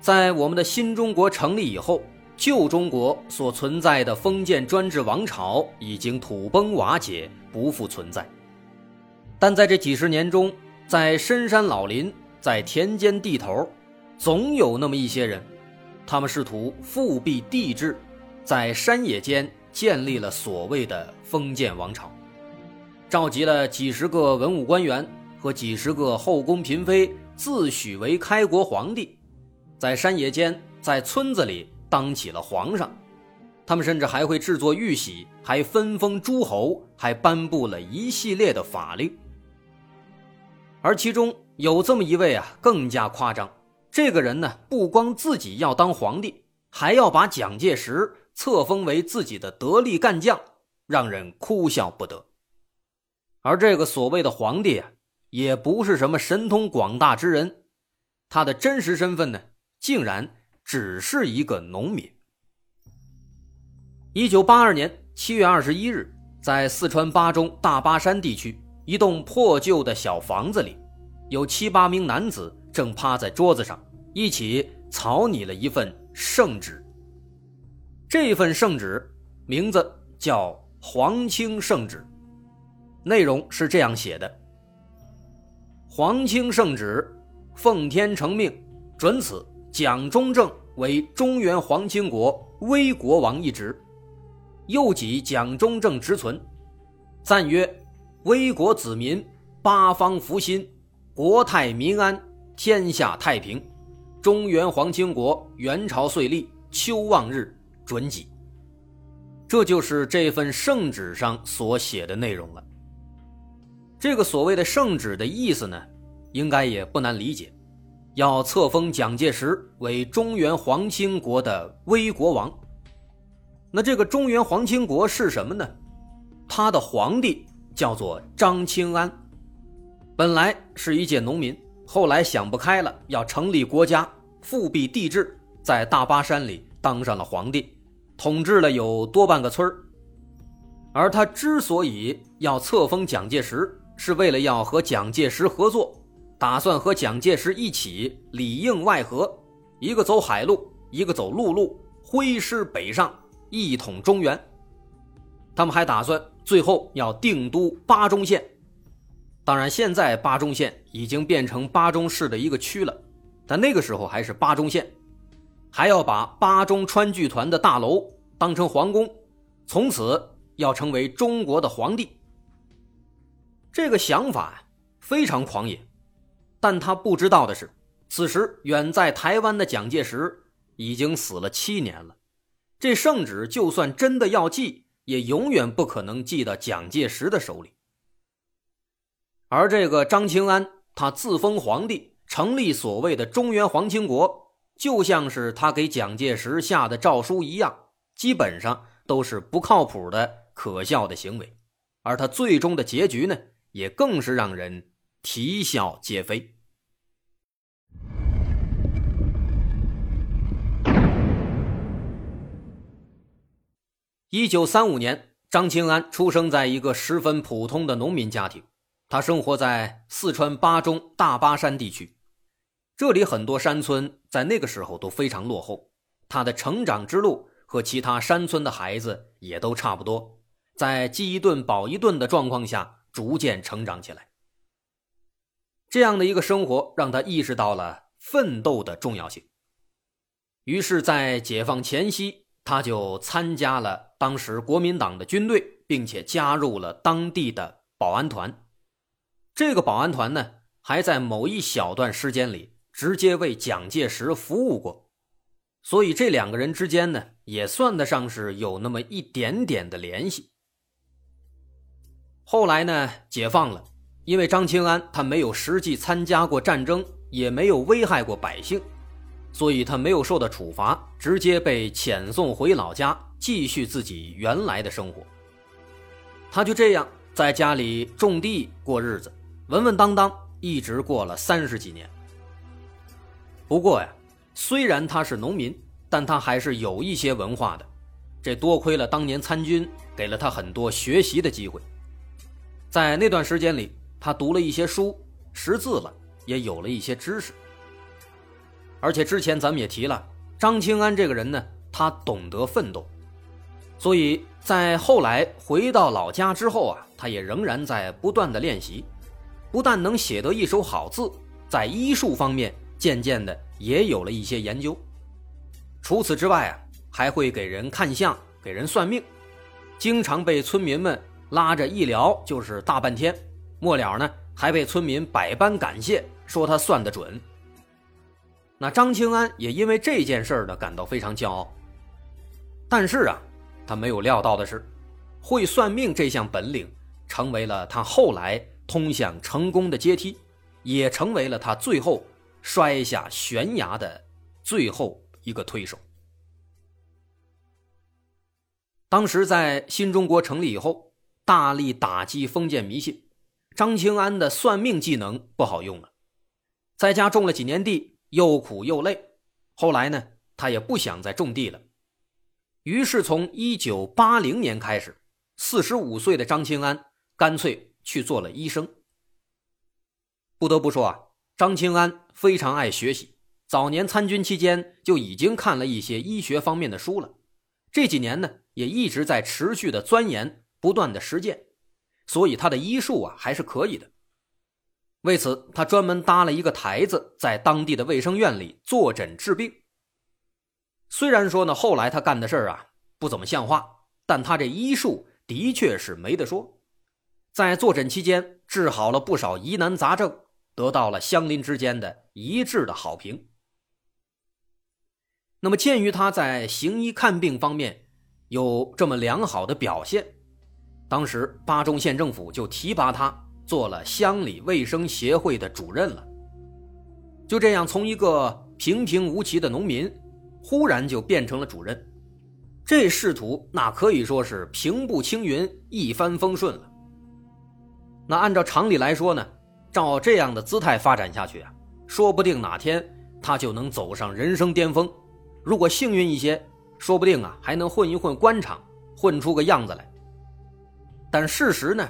在我们的新中国成立以后，旧中国所存在的封建专制王朝已经土崩瓦解，不复存在。但在这几十年中，在深山老林，在田间地头，总有那么一些人，他们试图复辟帝制，在山野间建立了所谓的封建王朝，召集了几十个文武官员和几十个后宫嫔妃，自诩为开国皇帝。在山野间，在村子里当起了皇上，他们甚至还会制作玉玺，还分封诸侯，还颁布了一系列的法令。而其中有这么一位啊，更加夸张。这个人呢，不光自己要当皇帝，还要把蒋介石册封为自己的得力干将，让人哭笑不得。而这个所谓的皇帝啊，也不是什么神通广大之人，他的真实身份呢？竟然只是一个农民。一九八二年七月二十一日，在四川巴中大巴山地区一栋破旧的小房子里，有七八名男子正趴在桌子上一起草拟了一份圣旨。这份圣旨名字叫《皇清圣旨》，内容是这样写的：“皇清圣旨，奉天承命，准此。”蒋中正为中原皇亲国威国王一职，又己蒋中正职存，赞曰：威国子民，八方福心，国泰民安，天下太平，中原皇亲国元朝岁历秋望日准己。这就是这份圣旨上所写的内容了。这个所谓的圣旨的意思呢，应该也不难理解。要册封蒋介石为中原皇亲国的威国王。那这个中原皇亲国是什么呢？他的皇帝叫做张清安，本来是一介农民，后来想不开了，要成立国家，复辟帝制，在大巴山里当上了皇帝，统治了有多半个村而他之所以要册封蒋介石，是为了要和蒋介石合作。打算和蒋介石一起里应外合，一个走海路，一个走陆路，挥师北上，一统中原。他们还打算最后要定都巴中县。当然，现在巴中县已经变成巴中市的一个区了，但那个时候还是巴中县。还要把巴中川剧团的大楼当成皇宫，从此要成为中国的皇帝。这个想法非常狂野。但他不知道的是，此时远在台湾的蒋介石已经死了七年了。这圣旨就算真的要寄，也永远不可能寄到蒋介石的手里。而这个张清安，他自封皇帝，成立所谓的中原皇亲国，就像是他给蒋介石下的诏书一样，基本上都是不靠谱的、可笑的行为。而他最终的结局呢，也更是让人。啼笑皆非。一九三五年，张清安出生在一个十分普通的农民家庭。他生活在四川巴中大巴山地区，这里很多山村在那个时候都非常落后。他的成长之路和其他山村的孩子也都差不多，在饥一顿饱一顿的状况下逐渐成长起来。这样的一个生活让他意识到了奋斗的重要性。于是，在解放前夕，他就参加了当时国民党的军队，并且加入了当地的保安团。这个保安团呢，还在某一小段时间里直接为蒋介石服务过，所以这两个人之间呢，也算得上是有那么一点点的联系。后来呢，解放了。因为张清安他没有实际参加过战争，也没有危害过百姓，所以他没有受到处罚，直接被遣送回老家，继续自己原来的生活。他就这样在家里种地过日子，稳稳当当，一直过了三十几年。不过呀，虽然他是农民，但他还是有一些文化的。这多亏了当年参军给了他很多学习的机会。在那段时间里，他读了一些书，识字了，也有了一些知识。而且之前咱们也提了，张清安这个人呢，他懂得奋斗，所以在后来回到老家之后啊，他也仍然在不断的练习，不但能写得一手好字，在医术方面。渐渐的也有了一些研究，除此之外啊，还会给人看相、给人算命，经常被村民们拉着一聊就是大半天，末了呢还被村民百般感谢，说他算得准。那张清安也因为这件事呢感到非常骄傲。但是啊，他没有料到的是，会算命这项本领成为了他后来通向成功的阶梯，也成为了他最后。摔下悬崖的最后一个推手。当时在新中国成立以后，大力打击封建迷信，张清安的算命技能不好用了，在家种了几年地，又苦又累。后来呢，他也不想再种地了，于是从一九八零年开始，四十五岁的张清安干脆去做了医生。不得不说啊。张清安非常爱学习，早年参军期间就已经看了一些医学方面的书了。这几年呢，也一直在持续的钻研，不断的实践，所以他的医术啊还是可以的。为此，他专门搭了一个台子，在当地的卫生院里坐诊治病。虽然说呢，后来他干的事儿啊不怎么像话，但他这医术的确是没得说。在坐诊期间，治好了不少疑难杂症。得到了乡邻之间的一致的好评。那么，鉴于他在行医看病方面有这么良好的表现，当时巴中县政府就提拔他做了乡里卫生协会的主任了。就这样，从一个平平无奇的农民，忽然就变成了主任，这仕途那可以说是平步青云，一帆风顺了。那按照常理来说呢？照这样的姿态发展下去啊，说不定哪天他就能走上人生巅峰。如果幸运一些，说不定啊还能混一混官场，混出个样子来。但事实呢，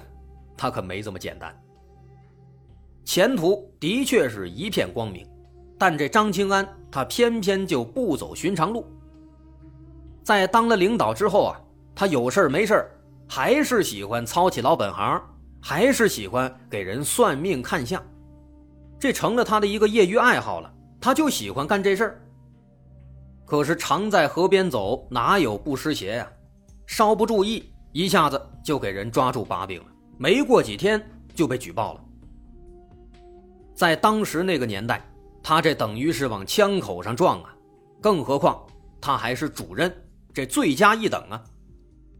他可没这么简单。前途的确是一片光明，但这张清安他偏偏就不走寻常路。在当了领导之后啊，他有事没事还是喜欢操起老本行。还是喜欢给人算命看相，这成了他的一个业余爱好了。他就喜欢干这事儿。可是常在河边走，哪有不湿鞋呀？稍不注意，一下子就给人抓住把柄了。没过几天就被举报了。在当时那个年代，他这等于是往枪口上撞啊！更何况他还是主任，这罪加一等啊！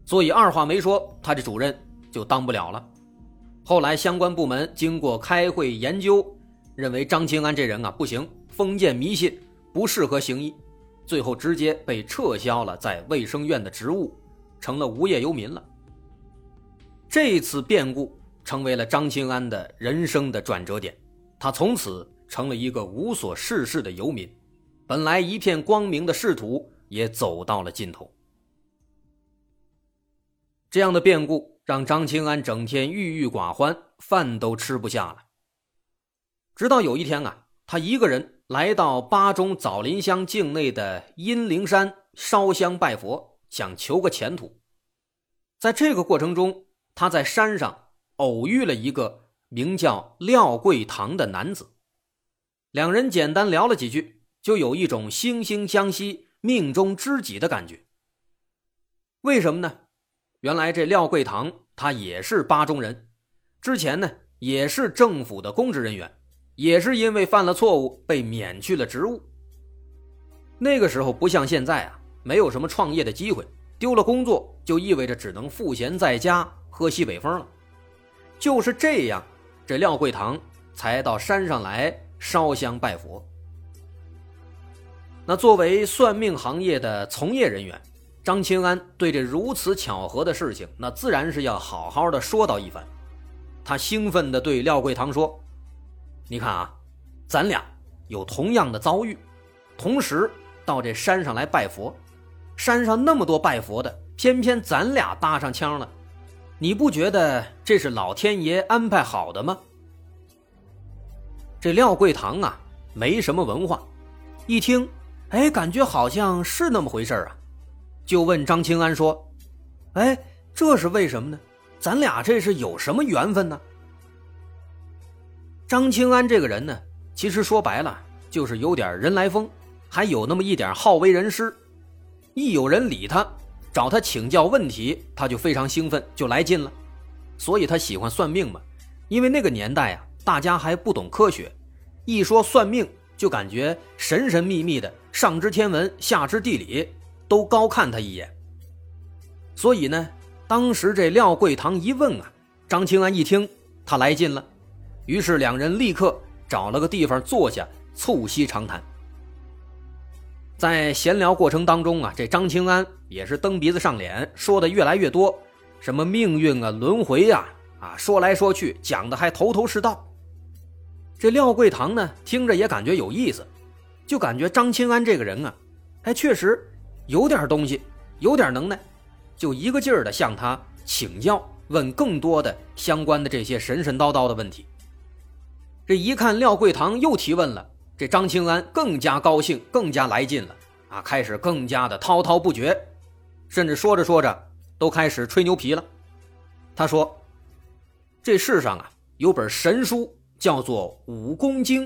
所以二话没说，他这主任就当不了了。后来，相关部门经过开会研究，认为张清安这人啊不行，封建迷信，不适合行医，最后直接被撤销了在卫生院的职务，成了无业游民了。这次变故成为了张清安的人生的转折点，他从此成了一个无所事事的游民，本来一片光明的仕途也走到了尽头。这样的变故。让张清安整天郁郁寡欢，饭都吃不下了。直到有一天啊，他一个人来到巴中枣林乡境内的阴灵山烧香拜佛，想求个前途。在这个过程中，他在山上偶遇了一个名叫廖桂堂的男子，两人简单聊了几句，就有一种惺惺相惜、命中知己的感觉。为什么呢？原来这廖桂堂他也是巴中人，之前呢也是政府的公职人员，也是因为犯了错误被免去了职务。那个时候不像现在啊，没有什么创业的机会，丢了工作就意味着只能赋闲在家喝西北风了。就是这样，这廖桂堂才到山上来烧香拜佛。那作为算命行业的从业人员，张清安对这如此巧合的事情，那自然是要好好的说道一番。他兴奋地对廖桂堂说：“你看啊，咱俩有同样的遭遇，同时到这山上来拜佛，山上那么多拜佛的，偏偏咱俩搭上腔了，你不觉得这是老天爷安排好的吗？”这廖桂堂啊，没什么文化，一听，哎，感觉好像是那么回事啊，就问张清安说：“哎，这是为什么呢？咱俩这是有什么缘分呢？”张清安这个人呢，其实说白了就是有点人来疯，还有那么一点好为人师。一有人理他，找他请教问题，他就非常兴奋，就来劲了。所以他喜欢算命嘛，因为那个年代啊。大家还不懂科学，一说算命就感觉神神秘秘的，上知天文，下知地理，都高看他一眼。所以呢，当时这廖桂堂一问啊，张清安一听他来劲了，于是两人立刻找了个地方坐下，促膝长谈。在闲聊过程当中啊，这张清安也是蹬鼻子上脸，说的越来越多，什么命运啊、轮回呀，啊，说来说去讲的还头头是道。这廖桂堂呢，听着也感觉有意思，就感觉张清安这个人啊，还确实有点东西，有点能耐，就一个劲儿的向他请教，问更多的相关的这些神神叨叨的问题。这一看廖桂堂又提问了，这张清安更加高兴，更加来劲了啊，开始更加的滔滔不绝，甚至说着说着都开始吹牛皮了。他说：“这世上啊，有本神书。”叫做《武功经》，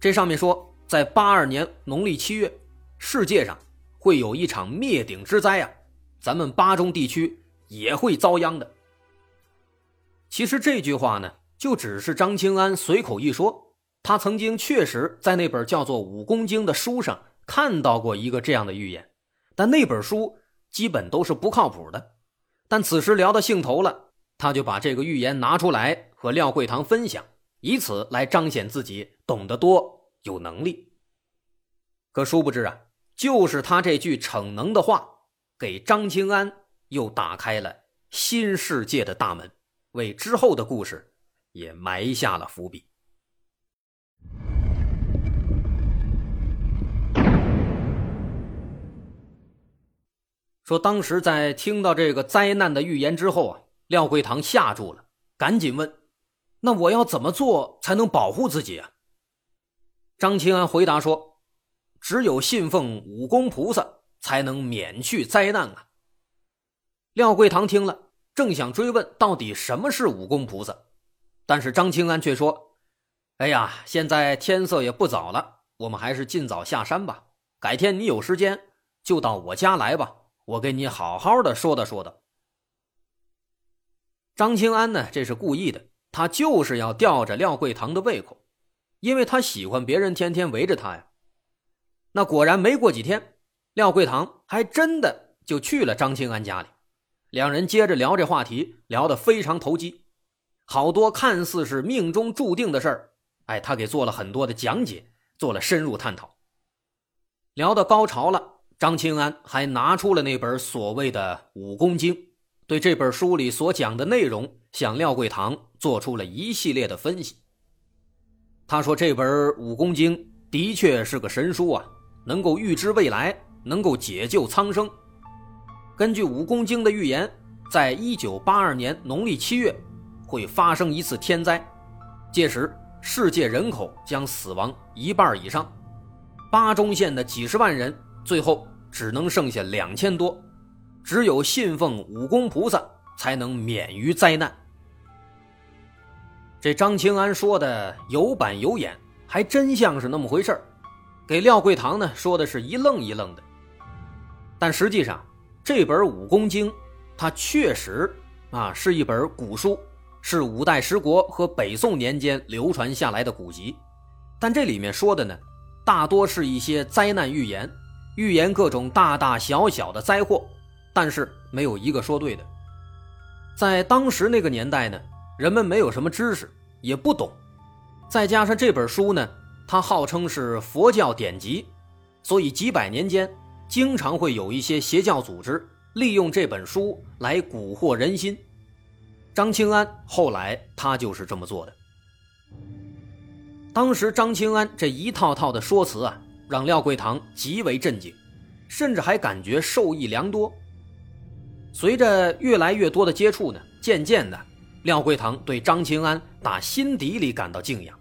这上面说，在八二年农历七月，世界上会有一场灭顶之灾啊，咱们巴中地区也会遭殃的。其实这句话呢，就只是张清安随口一说，他曾经确实在那本叫做《武功经》的书上看到过一个这样的预言，但那本书基本都是不靠谱的。但此时聊到兴头了，他就把这个预言拿出来和廖桂堂分享。以此来彰显自己懂得多、有能力。可殊不知啊，就是他这句逞能的话，给张清安又打开了新世界的大门，为之后的故事也埋下了伏笔。说当时在听到这个灾难的预言之后啊，廖桂堂吓住了，赶紧问。那我要怎么做才能保护自己啊？张清安回答说：“只有信奉武功菩萨，才能免去灾难啊。”廖桂堂听了，正想追问到底什么是武功菩萨，但是张清安却说：“哎呀，现在天色也不早了，我们还是尽早下山吧。改天你有时间就到我家来吧，我给你好好的说道说道。”张清安呢，这是故意的。他就是要吊着廖桂堂的胃口，因为他喜欢别人天天围着他呀。那果然没过几天，廖桂堂还真的就去了张清安家里，两人接着聊这话题，聊得非常投机，好多看似是命中注定的事儿，哎，他给做了很多的讲解，做了深入探讨。聊到高潮了，张清安还拿出了那本所谓的《武功经》。对这本书里所讲的内容，向廖桂堂做出了一系列的分析。他说：“这本《武功经》的确是个神书啊，能够预知未来，能够解救苍生。根据《武功经》的预言，在一九八二年农历七月，会发生一次天灾，届时世界人口将死亡一半以上，巴中县的几十万人，最后只能剩下两千多。”只有信奉武功菩萨，才能免于灾难。这张清安说的有板有眼，还真像是那么回事给廖桂堂呢说的是一愣一愣的。但实际上，这本武功经，它确实啊是一本古书，是五代十国和北宋年间流传下来的古籍。但这里面说的呢，大多是一些灾难预言，预言各种大大小小的灾祸。但是没有一个说对的。在当时那个年代呢，人们没有什么知识，也不懂，再加上这本书呢，它号称是佛教典籍，所以几百年间，经常会有一些邪教组织利用这本书来蛊惑人心。张清安后来他就是这么做的。当时张清安这一套套的说辞啊，让廖桂堂极为震惊，甚至还感觉受益良多。随着越来越多的接触呢，渐渐的，廖桂堂对张清安打心底里感到敬仰，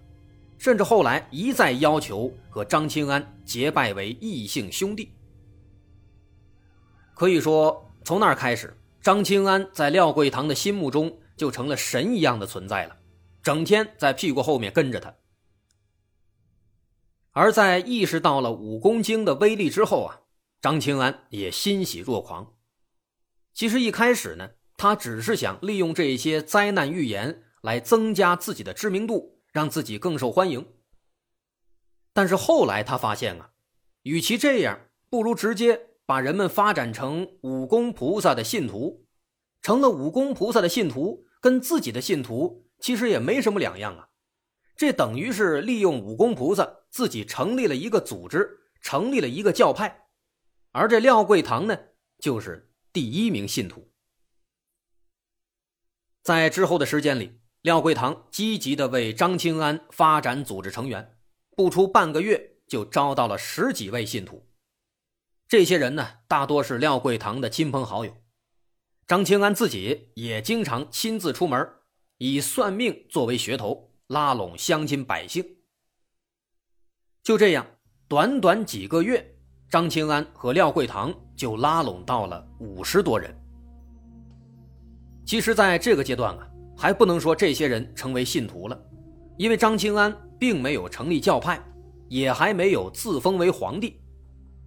甚至后来一再要求和张清安结拜为异姓兄弟。可以说，从那儿开始，张清安在廖桂堂的心目中就成了神一样的存在了，整天在屁股后面跟着他。而在意识到了武功经的威力之后啊，张清安也欣喜若狂。其实一开始呢，他只是想利用这些灾难预言来增加自己的知名度，让自己更受欢迎。但是后来他发现啊，与其这样，不如直接把人们发展成武功菩萨的信徒，成了武功菩萨的信徒，跟自己的信徒其实也没什么两样啊。这等于是利用武功菩萨自己成立了一个组织，成立了一个教派，而这廖桂堂呢，就是第一名信徒。在之后的时间里，廖桂堂积极的为张清安发展组织成员，不出半个月就招到了十几位信徒。这些人呢，大多是廖桂堂的亲朋好友，张清安自己也经常亲自出门，以算命作为噱头。拉拢乡亲百姓，就这样，短短几个月，张清安和廖桂堂就拉拢到了五十多人。其实，在这个阶段啊，还不能说这些人成为信徒了，因为张清安并没有成立教派，也还没有自封为皇帝。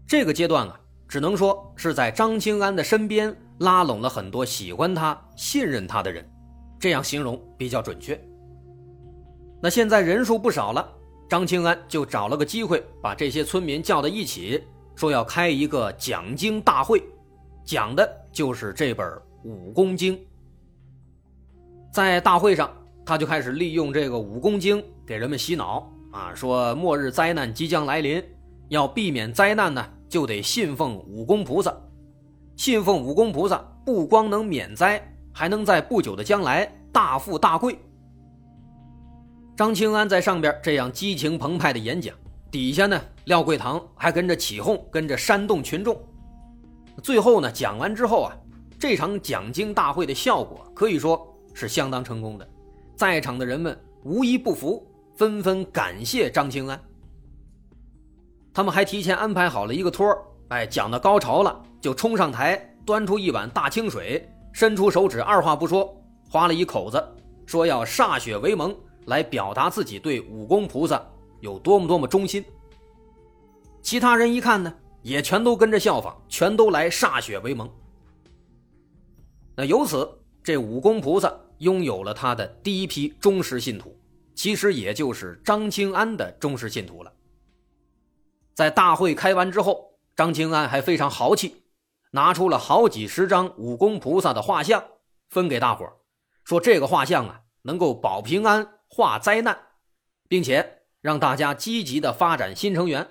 这个阶段啊，只能说是在张清安的身边拉拢了很多喜欢他、信任他的人，这样形容比较准确。那现在人数不少了，张清安就找了个机会，把这些村民叫到一起，说要开一个讲经大会，讲的就是这本《武功经》。在大会上，他就开始利用这个《武功经》给人们洗脑啊，说末日灾难即将来临，要避免灾难呢，就得信奉武功菩萨，信奉武功菩萨不光能免灾，还能在不久的将来大富大贵。张清安在上边这样激情澎湃的演讲，底下呢，廖桂堂还跟着起哄，跟着煽动群众。最后呢，讲完之后啊，这场讲经大会的效果可以说是相当成功的，在场的人们无一不服，纷纷感谢张清安。他们还提前安排好了一个托儿哎，讲到高潮了，就冲上台，端出一碗大清水，伸出手指，二话不说，划了一口子，说要歃血为盟。来表达自己对武功菩萨有多么多么忠心。其他人一看呢，也全都跟着效仿，全都来歃血为盟。那由此，这武功菩萨拥有了他的第一批忠实信徒，其实也就是张清安的忠实信徒了。在大会开完之后，张清安还非常豪气，拿出了好几十张武功菩萨的画像，分给大伙说这个画像啊，能够保平安。化灾难，并且让大家积极的发展新成员，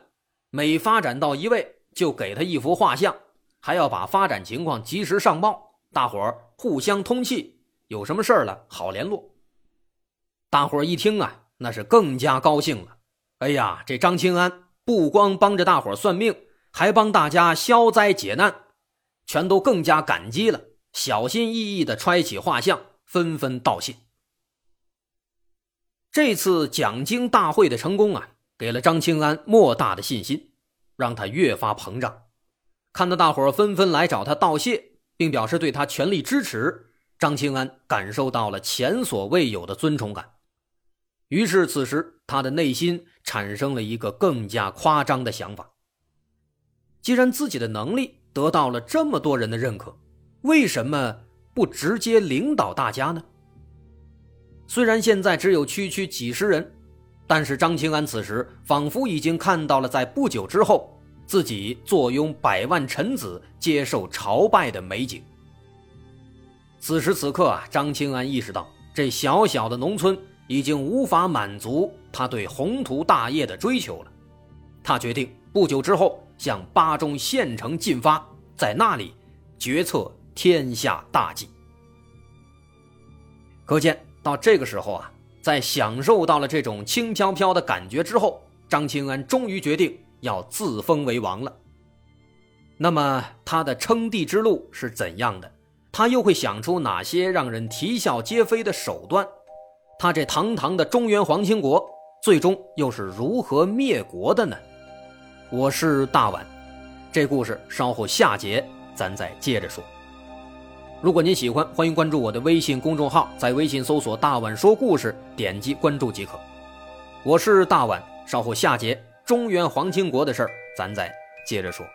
每发展到一位就给他一幅画像，还要把发展情况及时上报，大伙儿互相通气，有什么事儿了好联络。大伙儿一听啊，那是更加高兴了。哎呀，这张清安不光帮着大伙儿算命，还帮大家消灾解难，全都更加感激了，小心翼翼的揣起画像，纷纷道谢。这次讲经大会的成功啊，给了张清安莫大的信心，让他越发膨胀。看到大伙纷纷来找他道谢，并表示对他全力支持，张清安感受到了前所未有的尊崇感。于是，此时他的内心产生了一个更加夸张的想法：既然自己的能力得到了这么多人的认可，为什么不直接领导大家呢？虽然现在只有区区几十人，但是张清安此时仿佛已经看到了在不久之后自己坐拥百万臣子接受朝拜的美景。此时此刻啊，张清安意识到这小小的农村已经无法满足他对宏图大业的追求了。他决定不久之后向巴中县城进发，在那里决策天下大计。可见到这个时候啊，在享受到了这种轻飘飘的感觉之后，张清安终于决定要自封为王了。那么他的称帝之路是怎样的？他又会想出哪些让人啼笑皆非的手段？他这堂堂的中原皇亲国，最终又是如何灭国的呢？我是大碗，这故事稍后下节咱再接着说。如果您喜欢，欢迎关注我的微信公众号，在微信搜索“大碗说故事”，点击关注即可。我是大碗，稍后下节中原皇亲国的事儿，咱再接着说。